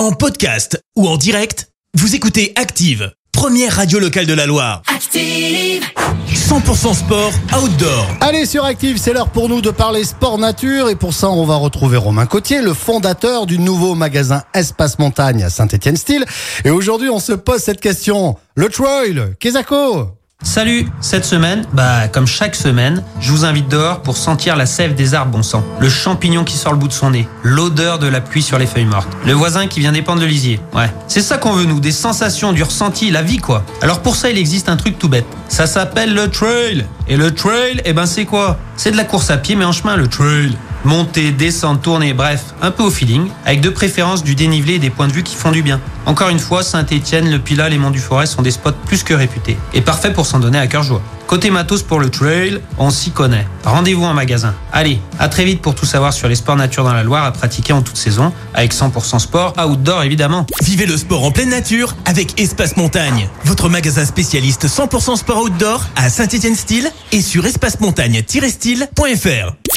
En podcast ou en direct, vous écoutez Active, première radio locale de la Loire. Active. 100% sport outdoor. Allez sur Active, c'est l'heure pour nous de parler sport nature et pour ça on va retrouver Romain Cotier, le fondateur du nouveau magasin Espace Montagne à Saint-Étienne-Style. Et aujourd'hui on se pose cette question, le trail, Kezako Salut Cette semaine, bah comme chaque semaine, je vous invite dehors pour sentir la sève des arbres bon sang, le champignon qui sort le bout de son nez, l'odeur de la pluie sur les feuilles mortes, le voisin qui vient dépendre le lisier. Ouais, c'est ça qu'on veut nous, des sensations, du ressenti, la vie quoi. Alors pour ça, il existe un truc tout bête. Ça s'appelle le trail. Et le trail, eh ben c'est quoi? C'est de la course à pied mais en chemin le trail. Monter, descendre, tourner, bref, un peu au feeling, avec de préférence du dénivelé et des points de vue qui font du bien. Encore une fois, Saint-Étienne, le Pilat, les Monts du Forêt sont des spots plus que réputés, et parfaits pour s'en donner à cœur joie. Côté matos pour le trail, on s'y connaît. Rendez-vous en magasin. Allez, à très vite pour tout savoir sur les sports nature dans la Loire à pratiquer en toute saison, avec 100% sport, outdoor évidemment. Vivez le sport en pleine nature avec Espace Montagne, votre magasin spécialiste 100% sport outdoor à Saint-Étienne-Style et sur espacemontagne-style.fr.